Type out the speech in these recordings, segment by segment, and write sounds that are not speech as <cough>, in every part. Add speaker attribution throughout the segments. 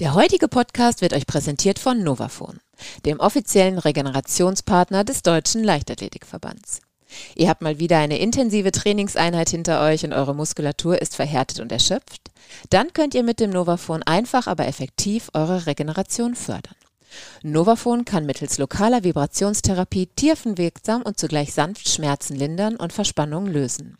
Speaker 1: Der heutige Podcast wird euch präsentiert von Novafon, dem offiziellen Regenerationspartner des Deutschen Leichtathletikverbands. Ihr habt mal wieder eine intensive Trainingseinheit hinter euch und eure Muskulatur ist verhärtet und erschöpft? Dann könnt ihr mit dem Novafon einfach, aber effektiv eure Regeneration fördern. Novafon kann mittels lokaler Vibrationstherapie tiefenwirksam und zugleich sanft Schmerzen lindern und Verspannungen lösen.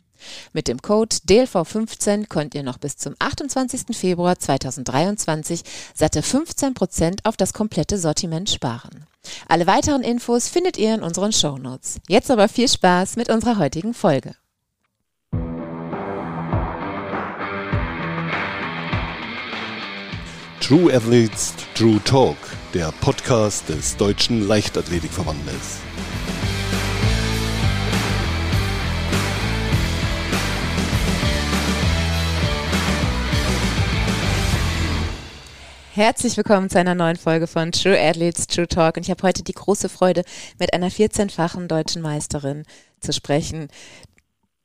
Speaker 1: Mit dem Code DLV15 könnt ihr noch bis zum 28. Februar 2023 satte 15% auf das komplette Sortiment sparen. Alle weiteren Infos findet ihr in unseren Shownotes. Jetzt aber viel Spaß mit unserer heutigen Folge.
Speaker 2: True Athletes True Talk, der Podcast des Deutschen Leichtathletikverbandes.
Speaker 1: Herzlich willkommen zu einer neuen Folge von True Athletes True Talk. Und ich habe heute die große Freude, mit einer 14-fachen deutschen Meisterin zu sprechen.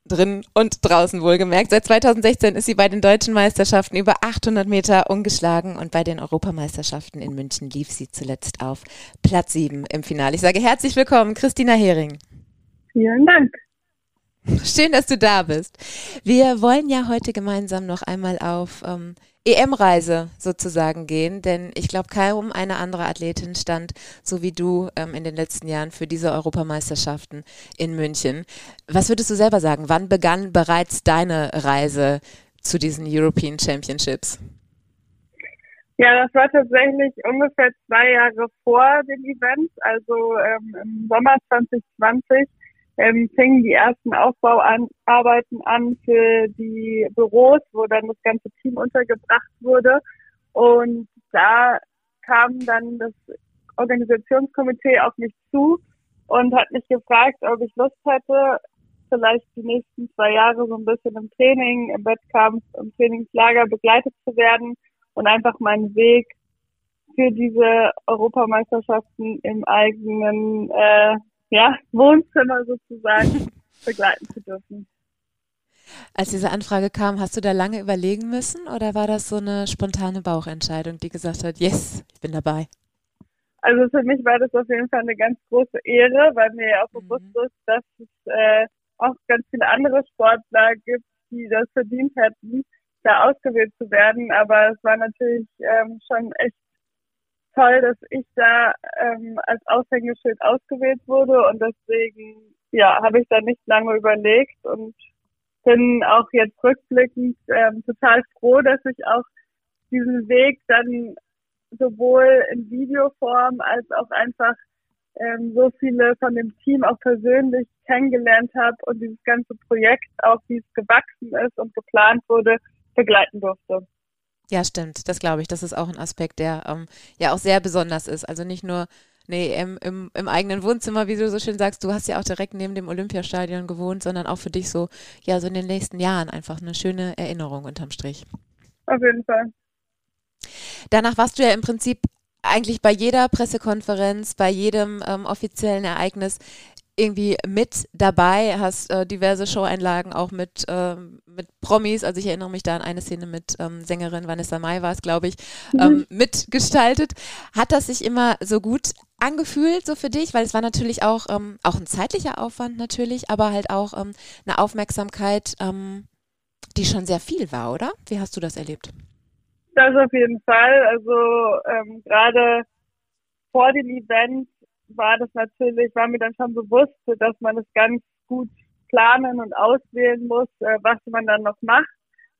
Speaker 1: Drin und draußen wohlgemerkt. Seit 2016 ist sie bei den deutschen Meisterschaften über 800 Meter ungeschlagen und bei den Europameisterschaften in München lief sie zuletzt auf Platz 7 im Finale. Ich sage herzlich willkommen, Christina Hering.
Speaker 3: Vielen Dank.
Speaker 1: Schön, dass du da bist. Wir wollen ja heute gemeinsam noch einmal auf ähm, EM-Reise sozusagen gehen, denn ich glaube, kaum eine andere Athletin stand, so wie du ähm, in den letzten Jahren für diese Europameisterschaften in München. Was würdest du selber sagen? Wann begann bereits deine Reise zu diesen European Championships?
Speaker 3: Ja, das war tatsächlich ungefähr zwei Jahre vor den Events, also ähm, im Sommer 2020 ähm, fingen die ersten Aufbauarbeiten an für die Büros, wo dann das ganze Team untergebracht wurde. Und da kam dann das Organisationskomitee auf mich zu und hat mich gefragt, ob ich Lust hätte, vielleicht die nächsten zwei Jahre so ein bisschen im Training, im Wettkampf, im Trainingslager begleitet zu werden und einfach meinen Weg für diese Europameisterschaften im eigenen äh, ja, Wohnzimmer sozusagen <laughs> begleiten zu dürfen.
Speaker 1: Als diese Anfrage kam, hast du da lange überlegen müssen oder war das so eine spontane Bauchentscheidung, die gesagt hat, yes, ich bin dabei?
Speaker 3: Also für mich war das auf jeden Fall eine ganz große Ehre, weil mir ja auch mhm. bewusst ist, dass es äh, auch ganz viele andere Sportler gibt, die das verdient hätten, da ausgewählt zu werden. Aber es war natürlich ähm, schon echt toll, dass ich da ähm, als Aushängeschild ausgewählt wurde und deswegen ja habe ich da nicht lange überlegt und bin auch jetzt rückblickend ähm, total froh, dass ich auch diesen Weg dann sowohl in Videoform als auch einfach ähm, so viele von dem Team auch persönlich kennengelernt habe und dieses ganze Projekt auch, wie es gewachsen ist und geplant wurde, begleiten durfte.
Speaker 1: Ja, stimmt. Das glaube ich. Das ist auch ein Aspekt, der ähm, ja auch sehr besonders ist. Also nicht nur nee, im, im, im, eigenen Wohnzimmer, wie du so schön sagst, du hast ja auch direkt neben dem Olympiastadion gewohnt, sondern auch für dich so, ja, so in den nächsten Jahren einfach eine schöne Erinnerung unterm Strich.
Speaker 3: Auf jeden Fall.
Speaker 1: Danach warst du ja im Prinzip eigentlich bei jeder Pressekonferenz, bei jedem ähm, offiziellen Ereignis irgendwie mit dabei, hast äh, diverse Show-Einlagen auch mit, äh, mit Promis, also ich erinnere mich da an eine Szene mit ähm, Sängerin Vanessa Mai war es, glaube ich, mhm. ähm, mitgestaltet. Hat das sich immer so gut angefühlt, so für dich? Weil es war natürlich auch, ähm, auch ein zeitlicher Aufwand natürlich, aber halt auch ähm, eine Aufmerksamkeit, ähm, die schon sehr viel war, oder? Wie hast du das erlebt?
Speaker 3: Das auf jeden Fall. Also ähm, gerade vor dem Event war das natürlich, war mir dann schon bewusst, dass man das ganz gut planen und auswählen muss, äh, was man dann noch macht.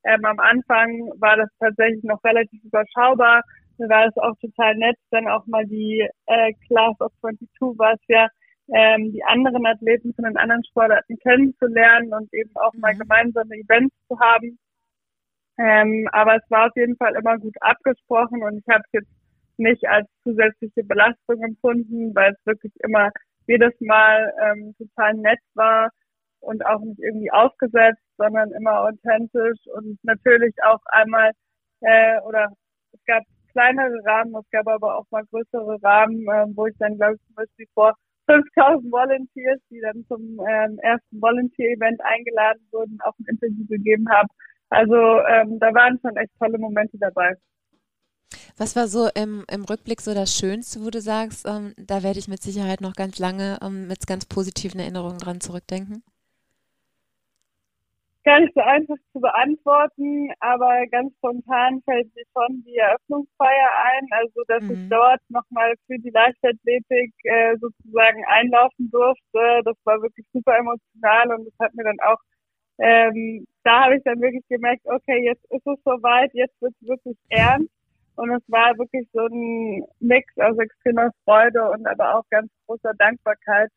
Speaker 3: Ähm, am Anfang war das tatsächlich noch relativ überschaubar. Mir war es auch total nett, dann auch mal die äh, Class of 22 war es ja, ähm, die anderen Athleten von den anderen Sportarten kennenzulernen und eben auch mal mhm. gemeinsame Events zu haben. Ähm, aber es war auf jeden Fall immer gut abgesprochen und ich habe es jetzt nicht als zusätzliche Belastung empfunden, weil es wirklich immer jedes Mal ähm, total nett war und auch nicht irgendwie aufgesetzt, sondern immer authentisch und natürlich auch einmal äh, oder es gab kleinere Rahmen, es gab aber auch mal größere Rahmen, äh, wo ich dann glaube ich zum Beispiel vor 5000 Volunteers, die dann zum ähm, ersten Volunteer-Event eingeladen wurden, auch ein Interview gegeben habe. Also ähm, da waren schon echt tolle Momente dabei.
Speaker 1: Was war so im, im Rückblick so das Schönste, wo du sagst, ähm, da werde ich mit Sicherheit noch ganz lange ähm, mit ganz positiven Erinnerungen dran zurückdenken?
Speaker 3: Gar nicht so einfach zu beantworten, aber ganz spontan fällt mir schon die Eröffnungsfeier ein. Also, dass mhm. ich dort nochmal für die Leichtathletik äh, sozusagen einlaufen durfte. Das war wirklich super emotional und das hat mir dann auch, ähm, da habe ich dann wirklich gemerkt, okay, jetzt ist es soweit, jetzt wird es wirklich ernst. Und es war wirklich so ein Mix aus extremer Freude und aber auch ganz großer Dankbarkeit.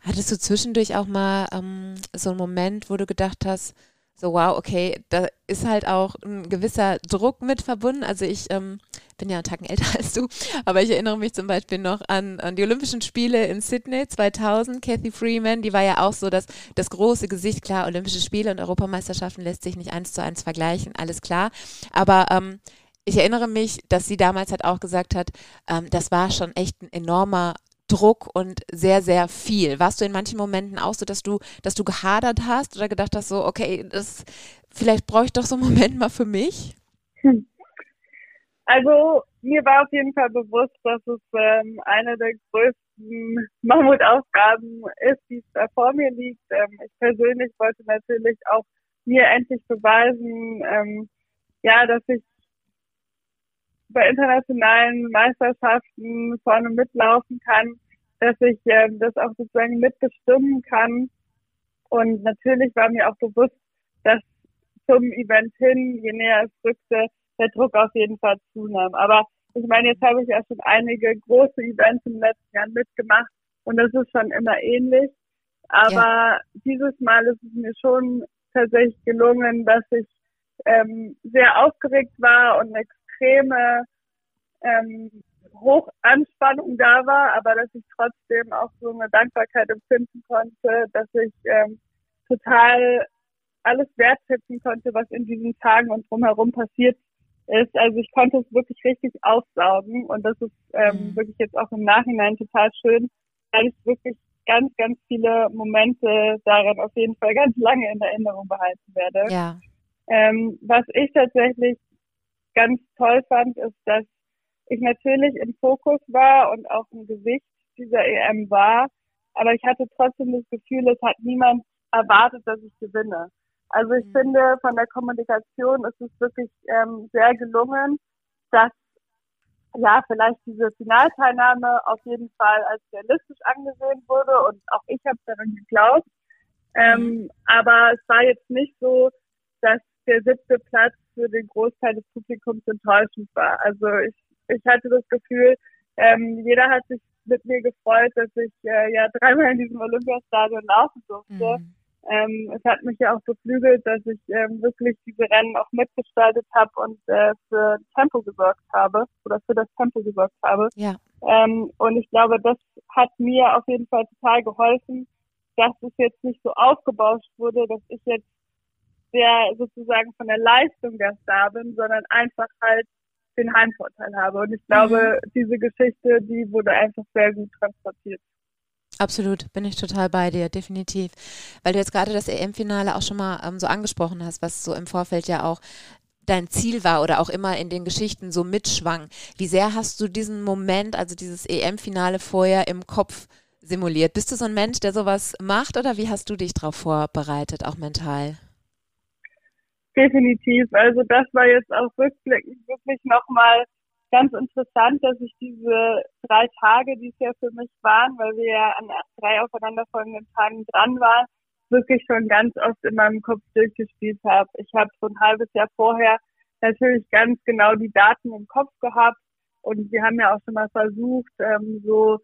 Speaker 1: Hattest du zwischendurch auch mal ähm, so einen Moment, wo du gedacht hast, so wow, okay, da ist halt auch ein gewisser Druck mit verbunden. Also ich ähm, bin ja einen Tacken älter <laughs> als du, aber ich erinnere mich zum Beispiel noch an, an die Olympischen Spiele in Sydney 2000. Kathy Freeman, die war ja auch so das, das große Gesicht. Klar, Olympische Spiele und Europameisterschaften lässt sich nicht eins zu eins vergleichen, alles klar. Aber ähm, ich erinnere mich, dass sie damals halt auch gesagt hat, ähm, das war schon echt ein enormer Druck und sehr, sehr viel. Warst du in manchen Momenten auch so, dass du, dass du gehadert hast oder gedacht hast, so, okay, das, vielleicht brauche ich doch so einen <laughs> Moment mal für mich?
Speaker 3: Also mir war auf jeden Fall bewusst, dass es ähm, eine der größten Mammutaufgaben ist, die da vor mir liegt. Ähm, ich persönlich wollte natürlich auch mir endlich beweisen, ähm, ja, dass ich bei internationalen Meisterschaften vorne mitlaufen kann, dass ich äh, das auch sozusagen mitbestimmen kann. Und natürlich war mir auch bewusst, dass zum Event hin, je näher es rückte, der Druck auf jeden Fall zunahm. Aber ich meine, jetzt habe ich ja schon einige große Events im letzten Jahr mitgemacht und das ist schon immer ähnlich. Aber ja. dieses Mal ist es mir schon tatsächlich gelungen, dass ich ähm, sehr aufgeregt war und extreme ähm, Hochanspannung da war, aber dass ich trotzdem auch so eine Dankbarkeit empfinden konnte, dass ich ähm, total alles wertschätzen konnte, was in diesen Tagen und drumherum passiert ist. Also ich konnte es wirklich richtig aufsaugen und das ist ähm, mhm. wirklich jetzt auch im Nachhinein total schön, weil ich wirklich ganz, ganz viele Momente daran auf jeden Fall ganz lange in Erinnerung behalten werde.
Speaker 1: Ja.
Speaker 3: Ähm, was ich tatsächlich ganz toll fand, ist, dass ich natürlich im Fokus war und auch im Gesicht dieser EM war, aber ich hatte trotzdem das Gefühl, es hat niemand erwartet, dass ich gewinne. Also ich mhm. finde, von der Kommunikation ist es wirklich ähm, sehr gelungen, dass ja vielleicht diese Finalteilnahme auf jeden Fall als realistisch angesehen wurde und auch ich habe daran geglaubt. Ähm, mhm. aber es war jetzt nicht so, dass der siebte Platz für den Großteil des Publikums enttäuschend war. Also ich, ich hatte das Gefühl, ähm, jeder hat sich mit mir gefreut, dass ich äh, ja dreimal in diesem Olympiastadion laufen durfte. Mhm. Ähm, es hat mich ja auch beflügelt, dass ich ähm, wirklich diese Rennen auch mitgestaltet habe und äh, für Tempo gesorgt habe oder für das Tempo gesorgt habe.
Speaker 1: Ja.
Speaker 3: Ähm, und ich glaube, das hat mir auf jeden Fall total geholfen, dass es jetzt nicht so aufgebauscht wurde, dass ich jetzt der sozusagen von der Leistung der Star bin, sondern einfach halt den Heimvorteil habe. Und ich glaube, mhm. diese Geschichte, die wurde einfach sehr gut transportiert.
Speaker 1: Absolut, bin ich total bei dir, definitiv. Weil du jetzt gerade das EM-Finale auch schon mal ähm, so angesprochen hast, was so im Vorfeld ja auch dein Ziel war oder auch immer in den Geschichten so mitschwang. Wie sehr hast du diesen Moment, also dieses EM-Finale vorher im Kopf simuliert? Bist du so ein Mensch, der sowas macht oder wie hast du dich darauf vorbereitet, auch mental?
Speaker 3: Definitiv. Also das war jetzt auch rückblickend wirklich nochmal ganz interessant, dass ich diese drei Tage, die es ja für mich waren, weil wir ja an drei aufeinanderfolgenden Tagen dran waren, wirklich schon ganz oft in meinem Kopf durchgespielt habe. Ich habe so ein halbes Jahr vorher natürlich ganz genau die Daten im Kopf gehabt und wir haben ja auch schon mal versucht, ähm, so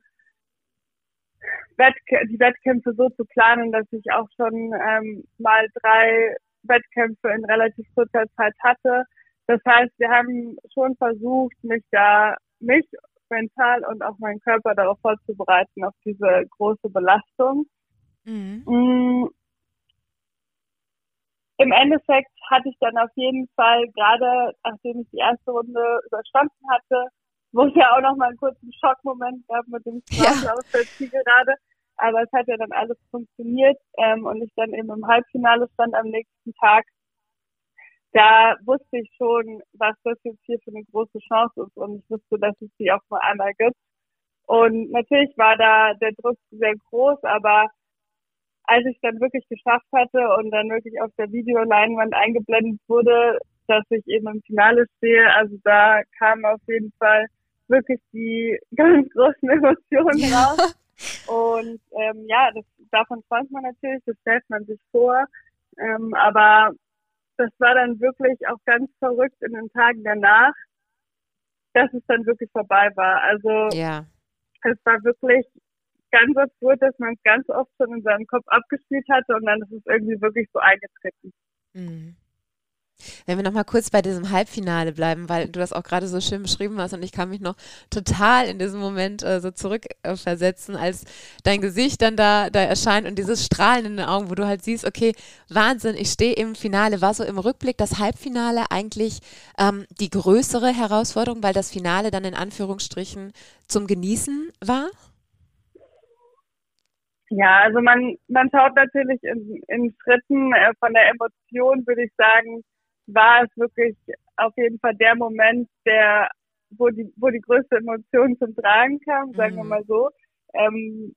Speaker 3: Wettk die Wettkämpfe so zu planen, dass ich auch schon ähm, mal drei Wettkämpfe in relativ kurzer Zeit hatte das heißt, wir haben schon versucht, mich da, mich mental und auch meinen Körper darauf vorzubereiten, auf diese große Belastung. Mhm. Mm. Im Endeffekt hatte ich dann auf jeden Fall, gerade nachdem ich die erste Runde überstanden hatte, wo es ja auch noch mal einen kurzen Schockmoment gab mit dem Strafen ja. Zielgerade. Aber es hat ja dann alles funktioniert ähm, und ich dann eben im Halbfinale stand am nächsten Tag da wusste ich schon, was das jetzt hier für eine große Chance ist und ich wusste, dass es die auch nur einmal gibt. Und natürlich war da der Druck sehr groß, aber als ich dann wirklich geschafft hatte und dann wirklich auf der Videoleinwand eingeblendet wurde, dass ich eben im Finale stehe, also da kamen auf jeden Fall wirklich die <laughs> ganz großen Emotionen ja. raus. Und ähm, ja, das, davon träumt man natürlich, das stellt man sich vor. Ähm, aber das war dann wirklich auch ganz verrückt in den Tagen danach, dass es dann wirklich vorbei war. Also
Speaker 1: ja.
Speaker 3: es war wirklich ganz absurd, dass man es ganz oft schon in seinem Kopf abgespielt hatte und dann ist es irgendwie wirklich so eingetreten. Mhm.
Speaker 1: Wenn wir nochmal kurz bei diesem Halbfinale bleiben, weil du das auch gerade so schön beschrieben hast und ich kann mich noch total in diesem Moment äh, so zurückversetzen, äh, als dein Gesicht dann da, da erscheint und dieses Strahlen in den Augen, wo du halt siehst, okay, Wahnsinn, ich stehe im Finale. War so im Rückblick das Halbfinale eigentlich ähm, die größere Herausforderung, weil das Finale dann in Anführungsstrichen zum Genießen war?
Speaker 3: Ja, also man, man schaut natürlich in, in Schritten äh, von der Emotion, würde ich sagen, war es wirklich auf jeden Fall der Moment, der, wo die, wo die größte Emotion zum Tragen kam, sagen mhm. wir mal so. Ähm,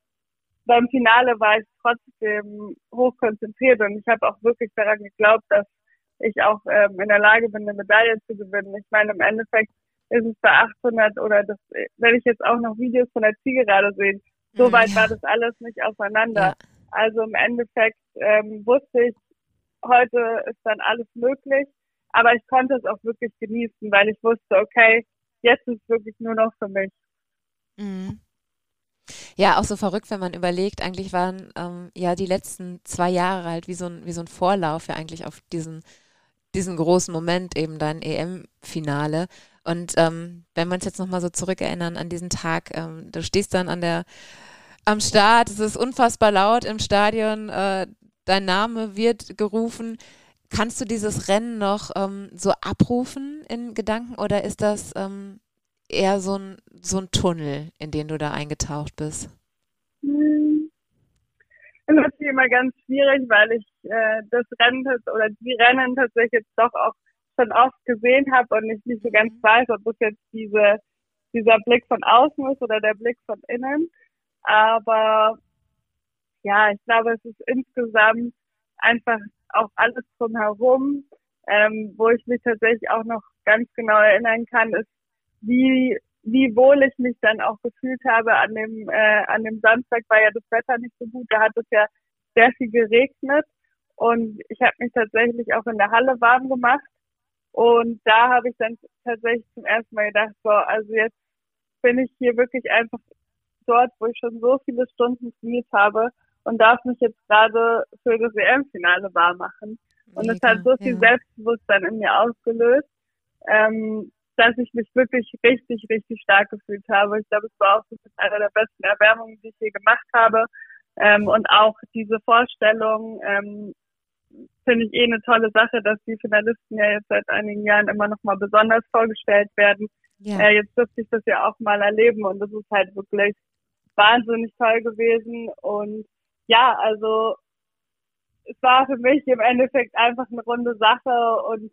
Speaker 3: beim Finale war ich trotzdem hochkonzentriert und ich habe auch wirklich daran geglaubt, dass ich auch ähm, in der Lage bin, eine Medaille zu gewinnen. Ich meine, im Endeffekt ist es bei 800 oder das, wenn ich jetzt auch noch Videos von der Zielgerade sehe, so mhm, weit war das alles nicht auseinander. Ja. Also im Endeffekt ähm, wusste ich, heute ist dann alles möglich. Aber ich konnte es auch wirklich genießen, weil ich wusste, okay, jetzt ist es wirklich nur noch für mich.
Speaker 1: Mhm. Ja, auch so verrückt, wenn man überlegt, eigentlich waren ähm, ja die letzten zwei Jahre halt wie so ein, wie so ein Vorlauf ja eigentlich auf diesen, diesen großen Moment, eben dein EM-Finale. Und ähm, wenn wir uns jetzt nochmal so zurückerinnern an diesen Tag, ähm, du stehst dann an der am Start, es ist unfassbar laut im Stadion, äh, dein Name wird gerufen. Kannst du dieses Rennen noch ähm, so abrufen in Gedanken oder ist das ähm, eher so ein, so ein Tunnel, in den du da eingetaucht bist?
Speaker 3: Hm. Das ist natürlich immer ganz schwierig, weil ich äh, das Rennen oder die Rennen tatsächlich jetzt doch auch schon oft gesehen habe und ich nicht so ganz mhm. weiß, ob es jetzt diese, dieser Blick von außen ist oder der Blick von innen. Aber ja, ich glaube, es ist insgesamt einfach auch alles drumherum, ähm, wo ich mich tatsächlich auch noch ganz genau erinnern kann, ist, wie, wie wohl ich mich dann auch gefühlt habe an dem, äh, an dem Samstag war ja das Wetter nicht so gut, da hat es ja sehr viel geregnet. Und ich habe mich tatsächlich auch in der Halle warm gemacht. Und da habe ich dann tatsächlich zum ersten Mal gedacht, so, also jetzt bin ich hier wirklich einfach dort, wo ich schon so viele Stunden trainiert habe und darf mich jetzt gerade für das WM-Finale warm machen. Und es hat so viel ja. Selbstbewusstsein in mir ausgelöst, ähm, dass ich mich wirklich richtig, richtig stark gefühlt habe. Ich glaube, es war auch eine der besten Erwärmungen, die ich je gemacht habe. Ähm, und auch diese Vorstellung, ähm, finde ich eh eine tolle Sache, dass die Finalisten ja jetzt seit einigen Jahren immer noch mal besonders vorgestellt werden. Ja. Äh, jetzt dürfte ich das ja auch mal erleben und das ist halt wirklich wahnsinnig toll gewesen und ja, also es war für mich im Endeffekt einfach eine runde Sache und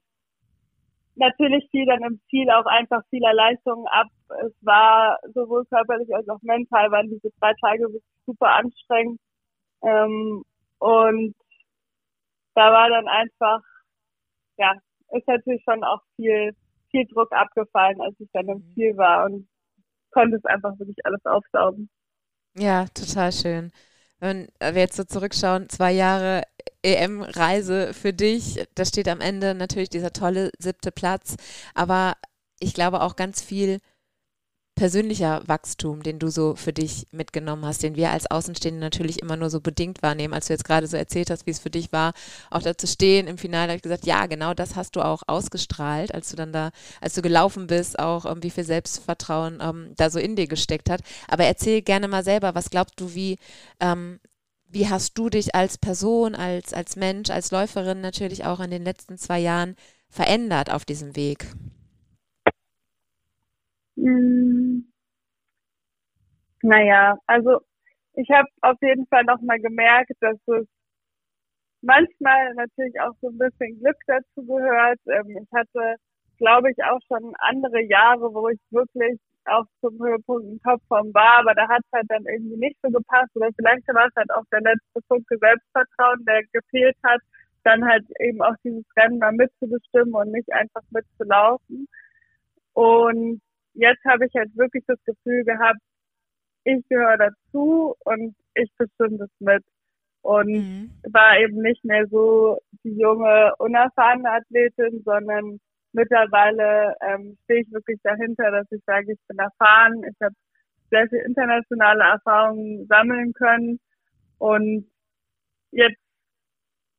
Speaker 3: natürlich fiel dann im Ziel auch einfach vieler Leistungen ab. Es war sowohl körperlich als auch mental waren diese drei Tage super anstrengend. Ähm, und da war dann einfach, ja, ist natürlich schon auch viel, viel Druck abgefallen, als ich dann im mhm. Ziel war und konnte es einfach wirklich alles aufsaugen.
Speaker 1: Ja, total schön wenn wir jetzt so zurückschauen, zwei Jahre EM-Reise für dich, da steht am Ende natürlich dieser tolle siebte Platz, aber ich glaube auch ganz viel persönlicher Wachstum, den du so für dich mitgenommen hast, den wir als Außenstehende natürlich immer nur so bedingt wahrnehmen, als du jetzt gerade so erzählt hast, wie es für dich war, auch da zu stehen im Finale, habe ich gesagt, ja, genau das hast du auch ausgestrahlt, als du dann da, als du gelaufen bist, auch um, ähm, wie viel Selbstvertrauen ähm, da so in dir gesteckt hat. Aber erzähl gerne mal selber, was glaubst du, wie ähm, wie hast du dich als Person, als, als Mensch, als Läuferin natürlich auch in den letzten zwei Jahren verändert auf diesem Weg?
Speaker 3: Hm. Naja, also ich habe auf jeden Fall nochmal gemerkt, dass es manchmal natürlich auch so ein bisschen Glück dazu gehört. Ähm, ich hatte, glaube ich, auch schon andere Jahre, wo ich wirklich auch zum Höhepunkt in Topform war, aber da hat es halt dann irgendwie nicht so gepasst oder vielleicht war es halt auch der letzte Punkt Selbstvertrauen, der gefehlt hat, dann halt eben auch dieses Rennen mal mitzubestimmen und nicht einfach mitzulaufen. Und jetzt habe ich halt wirklich das Gefühl gehabt, ich gehöre dazu und ich bestimme das mit. Und mhm. war eben nicht mehr so die junge, unerfahrene Athletin, sondern mittlerweile ähm, stehe ich wirklich dahinter, dass ich sage, ich bin erfahren, ich habe sehr viel internationale Erfahrungen sammeln können und jetzt,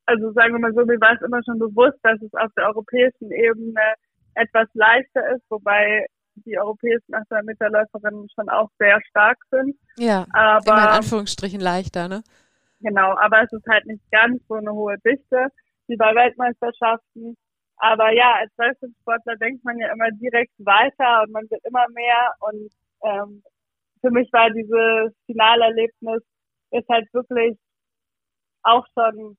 Speaker 3: also sagen wir mal so, mir war es immer schon bewusst, dass es auf der europäischen Ebene etwas leichter ist, wobei die europäischen 800 Meter Läuferinnen schon auch sehr stark sind.
Speaker 1: Ja, aber immer in Anführungsstrichen leichter, ne?
Speaker 3: Genau, aber es ist halt nicht ganz so eine hohe Dichte wie bei Weltmeisterschaften. Aber ja, als Leistungssportler denkt man ja immer direkt weiter und man wird immer mehr. Und ähm, für mich war dieses Finalerlebnis ist halt wirklich auch schon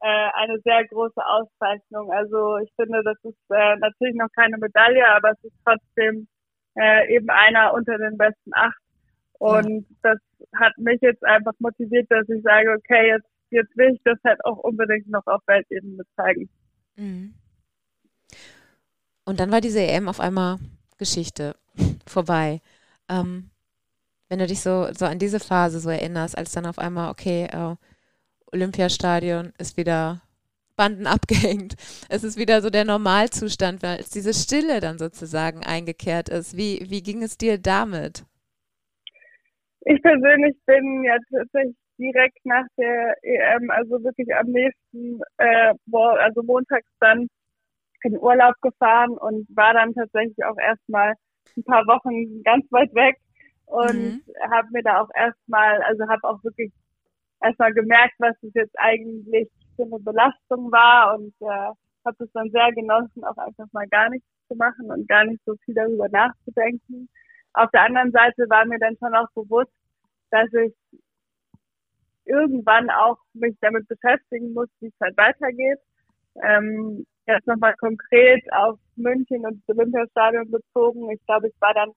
Speaker 3: äh, eine sehr große Auszeichnung. Also ich finde, das ist äh, natürlich noch keine Medaille, aber es ist trotzdem äh, eben einer unter den besten acht. Und ja. das hat mich jetzt einfach motiviert, dass ich sage, okay, jetzt, jetzt will ich das halt auch unbedingt noch auf Weltebene zeigen. Mhm.
Speaker 1: Und dann war diese EM auf einmal Geschichte <laughs> vorbei. Ähm, wenn du dich so, so an diese Phase so erinnerst, als dann auf einmal, okay, äh, Olympiastadion ist wieder Banden <laughs> abgehängt. Es ist wieder so der Normalzustand, weil es diese Stille dann sozusagen eingekehrt ist. Wie, wie ging es dir damit?
Speaker 3: Ich persönlich bin ja tatsächlich direkt nach der EM, also wirklich am nächsten, äh, also montags dann in Urlaub gefahren und war dann tatsächlich auch erstmal ein paar Wochen ganz weit weg und mhm. habe mir da auch erstmal, also habe auch wirklich erstmal gemerkt, was es jetzt eigentlich für eine Belastung war und äh, habe es dann sehr genossen, auch einfach mal gar nichts zu machen und gar nicht so viel darüber nachzudenken. Auf der anderen Seite war mir dann schon auch bewusst, dass ich irgendwann auch mich damit beschäftigen muss, wie es halt weitergeht. Ähm, jetzt nochmal konkret auf München und das Olympiastadion bezogen. Ich glaube, ich war dann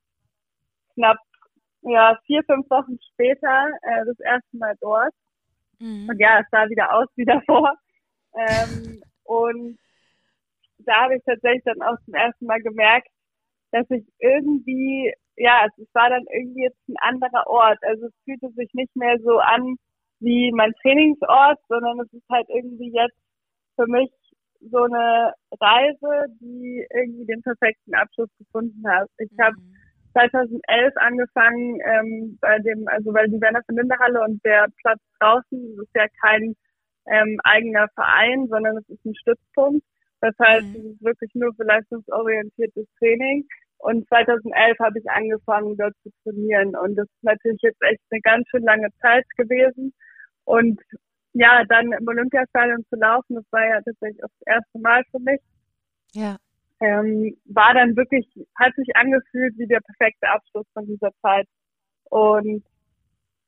Speaker 3: knapp ja, vier, fünf Wochen später äh, das erste Mal dort. Mhm. Und ja, es sah wieder aus wie davor. Ähm, und da habe ich tatsächlich dann auch zum ersten Mal gemerkt, dass ich irgendwie, ja, es war dann irgendwie jetzt ein anderer Ort. Also es fühlte sich nicht mehr so an wie mein Trainingsort, sondern es ist halt irgendwie jetzt für mich so eine Reise, die irgendwie den perfekten Abschluss gefunden hat. Ich habe 2011 mhm. angefangen ähm, bei dem, also weil die Werner von Linderhalle und der Platz draußen, das ist ja kein ähm, eigener Verein, sondern es ist ein Stützpunkt. Das heißt, mhm. es ist wirklich nur für leistungsorientiertes Training. Und 2011 habe ich angefangen, dort zu trainieren. Und das ist natürlich jetzt echt eine ganz schön lange Zeit gewesen. Und ja, dann im Olympiastadion zu laufen, das war ja tatsächlich auch das erste Mal für mich.
Speaker 1: Ja.
Speaker 3: Ähm, war dann wirklich, hat sich angefühlt wie der perfekte Abschluss von dieser Zeit. Und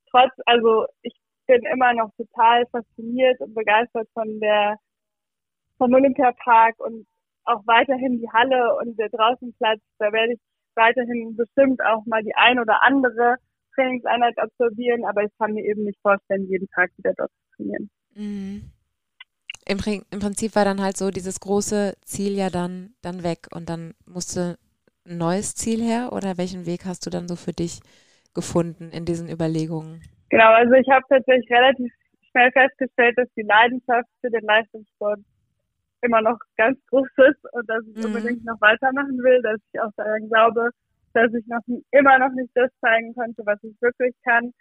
Speaker 3: trotz, also ich bin immer noch total fasziniert und begeistert von der, vom Olympiapark und auch weiterhin die Halle und der Draußenplatz. Da werde ich weiterhin bestimmt auch mal die ein oder andere Trainingseinheit absolvieren, aber ich kann mir eben nicht vorstellen, jeden Tag wieder dort zu trainieren. Mhm.
Speaker 1: Im, Im, Prinzip war dann halt so dieses große Ziel ja dann, dann weg und dann musste ein neues Ziel her oder welchen Weg hast du dann so für dich gefunden in diesen Überlegungen?
Speaker 3: Genau, also ich habe tatsächlich relativ schnell festgestellt, dass die Leidenschaft für den Leistungssport immer noch ganz groß ist und dass ich mhm. unbedingt noch weitermachen will, dass ich auch daran glaube, dass ich noch immer noch nicht das zeigen konnte, was ich wirklich kann.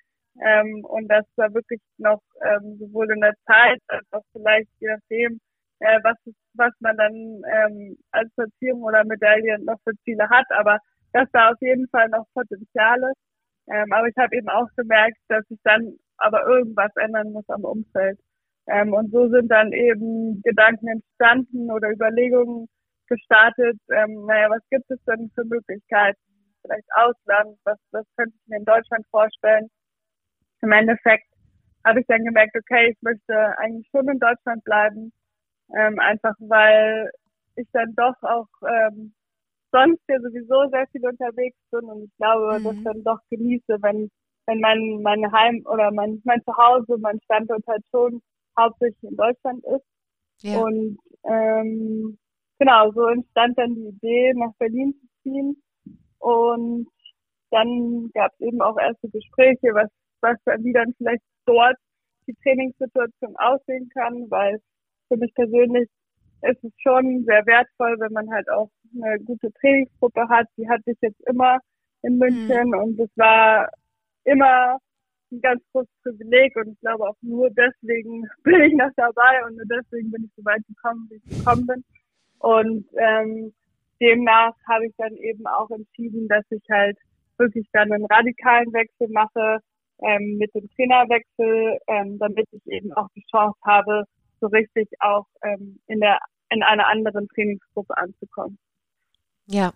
Speaker 3: Ähm, und dass da wirklich noch ähm, sowohl in der Zeit als auch vielleicht je nachdem, äh, was, was man dann ähm, als Platzierung oder Medaille noch für Ziele hat, aber dass da auf jeden Fall noch Potenzial ist. Ähm, aber ich habe eben auch gemerkt, dass ich dann aber irgendwas ändern muss am Umfeld. Ähm, und so sind dann eben Gedanken entstanden oder Überlegungen gestartet, ähm, naja, was gibt es denn für Möglichkeiten? Vielleicht Ausland, was, was könnte ich mir in Deutschland vorstellen? Im Endeffekt habe ich dann gemerkt, okay, ich möchte eigentlich schon in Deutschland bleiben, ähm, einfach weil ich dann doch auch ähm, sonst ja sowieso sehr viel unterwegs bin und ich glaube, mhm. dass dann doch genieße, wenn wenn mein mein Heim oder mein mein Zuhause, mein Standort halt schon hauptsächlich in Deutschland ist. Ja. Und ähm, genau, so entstand dann die Idee, nach Berlin zu ziehen. Und dann gab es eben auch erste Gespräche, was, was wie dann vielleicht dort die Trainingssituation aussehen kann, weil für mich persönlich ist es schon sehr wertvoll, wenn man halt auch eine gute Trainingsgruppe hat. Die hatte ich jetzt immer in München mhm. und es war immer ein ganz großes Privileg und ich glaube auch nur deswegen <laughs> bin ich noch dabei und nur deswegen bin ich so weit gekommen, wie ich gekommen bin. Und ähm, demnach habe ich dann eben auch entschieden, dass ich halt wirklich dann einen radikalen Wechsel mache ähm, mit dem Trainerwechsel, ähm, damit ich eben auch die Chance habe, so richtig auch ähm, in der in einer anderen Trainingsgruppe anzukommen.
Speaker 1: Ja,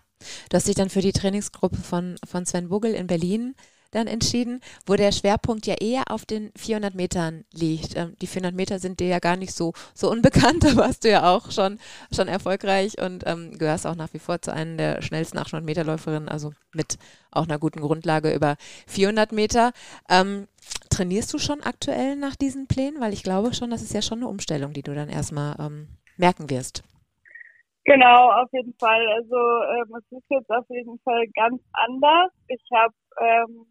Speaker 1: du hast dich dann für die Trainingsgruppe von, von Sven Bugel in Berlin dann entschieden, wo der Schwerpunkt ja eher auf den 400 Metern liegt. Ähm, die 400 Meter sind dir ja gar nicht so, so unbekannt, <laughs> da warst du ja auch schon, schon erfolgreich und ähm, gehörst auch nach wie vor zu einer der schnellsten 800 Meter Läuferinnen, also mit auch einer guten Grundlage über 400 Meter. Ähm, trainierst du schon aktuell nach diesen Plänen? Weil ich glaube schon, das ist ja schon eine Umstellung, die du dann erstmal ähm, merken wirst.
Speaker 3: Genau, auf jeden Fall. Also ähm, es ist jetzt auf jeden Fall ganz anders. Ich habe ähm,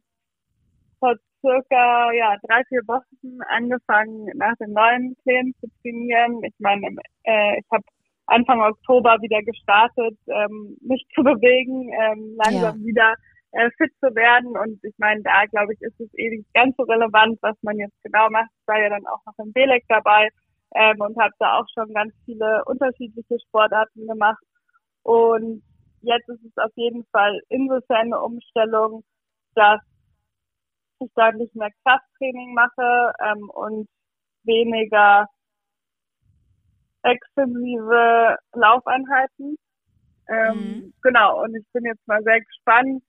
Speaker 3: vor circa ja, drei, vier Wochen angefangen, nach den neuen Plänen zu trainieren. Ich meine, äh, ich habe Anfang Oktober wieder gestartet, ähm, mich zu bewegen, ähm, langsam ja. wieder äh, fit zu werden. Und ich meine, da glaube ich, ist es eh nicht ganz so relevant, was man jetzt genau macht. Ich war ja dann auch noch im Belek dabei ähm, und habe da auch schon ganz viele unterschiedliche Sportarten gemacht. Und jetzt ist es auf jeden Fall insofern eine Umstellung, dass ich da nicht mehr Krafttraining mache ähm, und weniger extensive Laufeinheiten. Ähm, mhm. Genau, und ich bin jetzt mal sehr gespannt,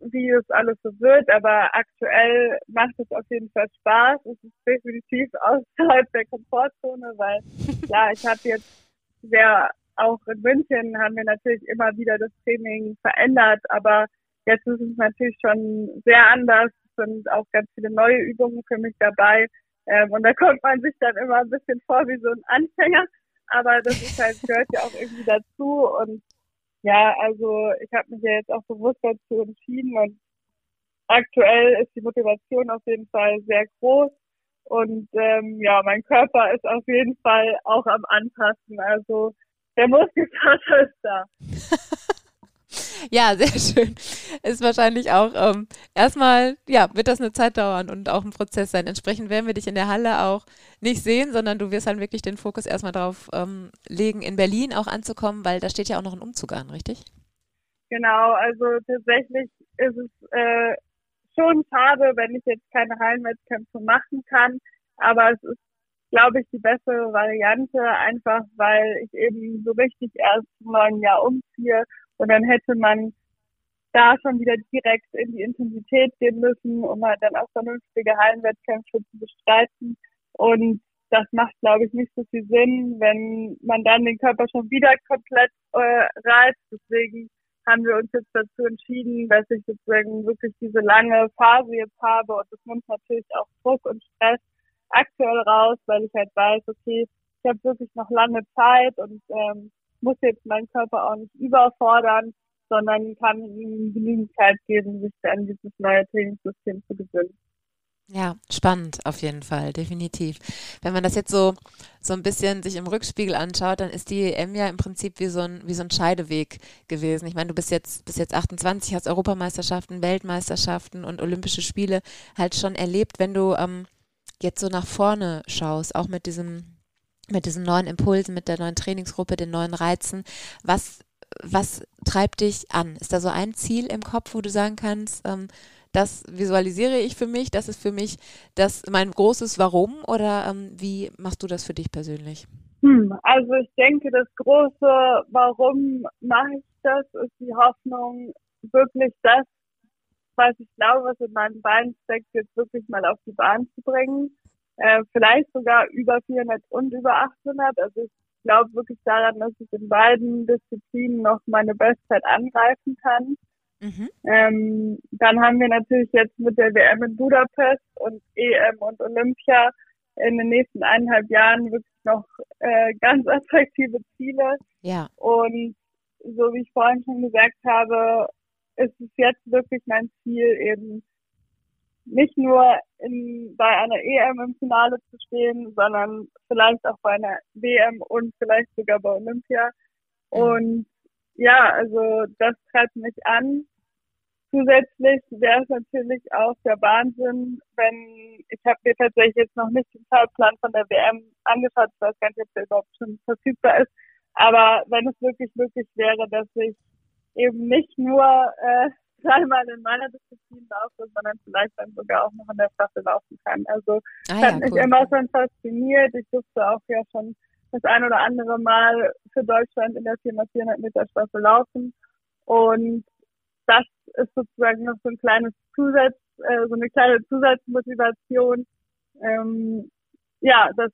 Speaker 3: wie es alles so wird, aber aktuell macht es auf jeden Fall Spaß. Es ist definitiv <laughs> außerhalb der Komfortzone, weil <laughs> ja, ich habe jetzt sehr auch in München haben wir natürlich immer wieder das Training verändert, aber jetzt ist es natürlich schon sehr anders sind auch ganz viele neue Übungen für mich dabei. Ähm, und da kommt man sich dann immer ein bisschen vor wie so ein Anfänger. Aber das ist halt, gehört ja auch irgendwie dazu. Und ja, also ich habe mich ja jetzt auch bewusst dazu entschieden und aktuell ist die Motivation auf jeden Fall sehr groß. Und ähm, ja, mein Körper ist auf jeden Fall auch am Anpassen. Also der Muskelkater ist da. <laughs>
Speaker 1: Ja, <laughs> sehr schön. Ist wahrscheinlich auch ähm, erstmal, ja, wird das eine Zeit dauern und auch ein Prozess sein. Entsprechend werden wir dich in der Halle auch nicht sehen, sondern du wirst halt wirklich den Fokus erstmal darauf ähm, legen, in Berlin auch anzukommen, weil da steht ja auch noch ein Umzug an, richtig?
Speaker 3: Genau, also tatsächlich ist es äh, schon schade, wenn ich jetzt keine Hallenwettkämpfe machen kann, aber es ist glaube ich, die bessere Variante, einfach weil ich eben so richtig erst im neuen Jahr umziehe und dann hätte man da schon wieder direkt in die Intensität gehen müssen, um halt dann auch vernünftige Hallenwettkämpfe zu bestreiten. Und das macht, glaube ich, nicht so viel Sinn, wenn man dann den Körper schon wieder komplett äh, reißt. Deswegen haben wir uns jetzt dazu entschieden, dass ich sozusagen wirklich diese lange Phase jetzt habe und das nimmt natürlich auch Druck und Stress aktuell raus, weil ich halt weiß, okay, ich habe wirklich noch lange Zeit und ähm, muss jetzt meinen Körper auch nicht überfordern, sondern kann ihm genügend Zeit geben, sich an dieses neue Trainingssystem zu gewöhnen.
Speaker 1: Ja, spannend auf jeden Fall, definitiv. Wenn man das jetzt so, so ein bisschen sich im Rückspiegel anschaut, dann ist die EM ja im Prinzip wie so ein, wie so ein Scheideweg gewesen. Ich meine, du bist jetzt, bist jetzt 28, hast Europameisterschaften, Weltmeisterschaften und Olympische Spiele halt schon erlebt. Wenn du ähm, jetzt so nach vorne schaust, auch mit diesem mit diesen neuen Impulsen, mit der neuen Trainingsgruppe, den neuen Reizen. Was, was treibt dich an? Ist da so ein Ziel im Kopf, wo du sagen kannst, ähm, das visualisiere ich für mich, das ist für mich das mein großes Warum oder ähm, wie machst du das für dich persönlich?
Speaker 3: Hm, also ich denke, das große Warum mache ich das, ist die Hoffnung, wirklich das, was ich glaube, was in meinem Bein steckt, jetzt wirklich mal auf die Bahn zu bringen äh, vielleicht sogar über 400 und über 800. Also ich glaube wirklich daran, dass ich in beiden Disziplinen noch meine Bestzeit angreifen kann. Mhm. Ähm, dann haben wir natürlich jetzt mit der WM in Budapest und EM und Olympia in den nächsten eineinhalb Jahren wirklich noch äh, ganz <laughs> attraktive Ziele.
Speaker 1: Ja.
Speaker 3: Und so wie ich vorhin schon gesagt habe, ist es jetzt wirklich mein Ziel, eben nicht nur in, bei einer EM im Finale zu stehen, sondern vielleicht auch bei einer WM und vielleicht sogar bei Olympia. Und ja, also das treibt mich an. Zusätzlich wäre es natürlich auch der Wahnsinn, wenn ich habe mir tatsächlich jetzt noch nicht den Zeitplan von der WM angeschaut, ich weiß gar nicht, ob der überhaupt schon verfügbar ist, aber wenn es wirklich möglich wäre, dass ich eben nicht nur äh, dreimal in meiner Disziplin laufe, sondern vielleicht dann sogar auch noch in der Staffel laufen kann. Also ah, ja, hat mich cool. immer schon fasziniert. Ich durfte auch ja schon das ein oder andere Mal für Deutschland in der 4x 400 Meter Staffel laufen und das ist sozusagen noch so ein kleines Zusatz, äh, so eine kleine Zusatzmotivation. Ähm, ja, das,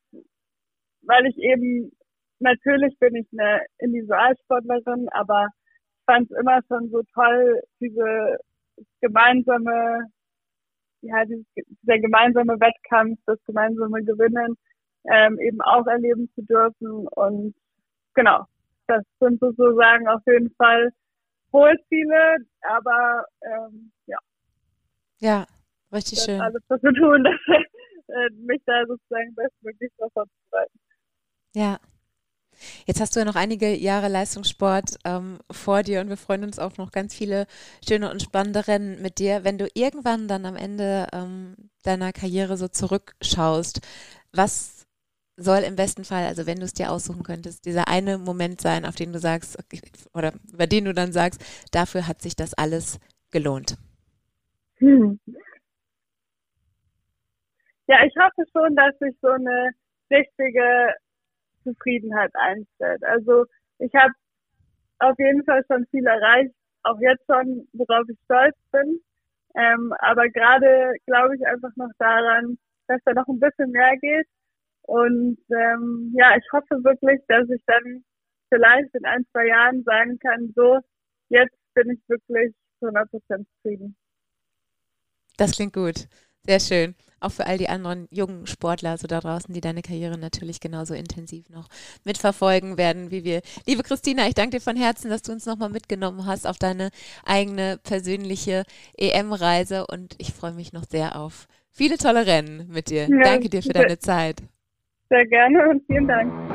Speaker 3: weil ich eben natürlich bin ich eine Individualsportlerin, aber fand es immer schon so toll, diese gemeinsame, ja, dieses, dieser gemeinsame Wettkampf, das gemeinsame Gewinnen ähm, eben auch erleben zu dürfen. Und genau, das sind sozusagen auf jeden Fall hohe Ziele, aber ähm, ja.
Speaker 1: Ja, richtig
Speaker 3: das
Speaker 1: schön.
Speaker 3: Alles dafür tun, <laughs> dass, äh, mich da sozusagen bestmöglich darauf vorzubereiten.
Speaker 1: Ja. Jetzt hast du ja noch einige Jahre Leistungssport ähm, vor dir und wir freuen uns auf noch ganz viele schöne und spannende Rennen mit dir. Wenn du irgendwann dann am Ende ähm, deiner Karriere so zurückschaust, was soll im besten Fall, also wenn du es dir aussuchen könntest, dieser eine Moment sein, auf den du sagst, oder über den du dann sagst, dafür hat sich das alles gelohnt? Hm.
Speaker 3: Ja, ich hoffe schon, dass sich so eine richtige Zufriedenheit einstellt. Also ich habe auf jeden Fall schon viel erreicht, auch jetzt schon, worauf ich stolz bin. Ähm, aber gerade glaube ich einfach noch daran, dass da noch ein bisschen mehr geht und ähm, ja, ich hoffe wirklich, dass ich dann vielleicht in ein, zwei Jahren sagen kann, so, jetzt bin ich wirklich zu 100 Prozent zufrieden.
Speaker 1: Das klingt gut. Sehr schön. Auch für all die anderen jungen Sportler so da draußen, die deine Karriere natürlich genauso intensiv noch mitverfolgen werden wie wir. Liebe Christina, ich danke dir von Herzen, dass du uns nochmal mitgenommen hast auf deine eigene persönliche EM-Reise und ich freue mich noch sehr auf viele tolle Rennen mit dir. Ja, danke dir für deine Zeit.
Speaker 3: Sehr gerne und vielen Dank.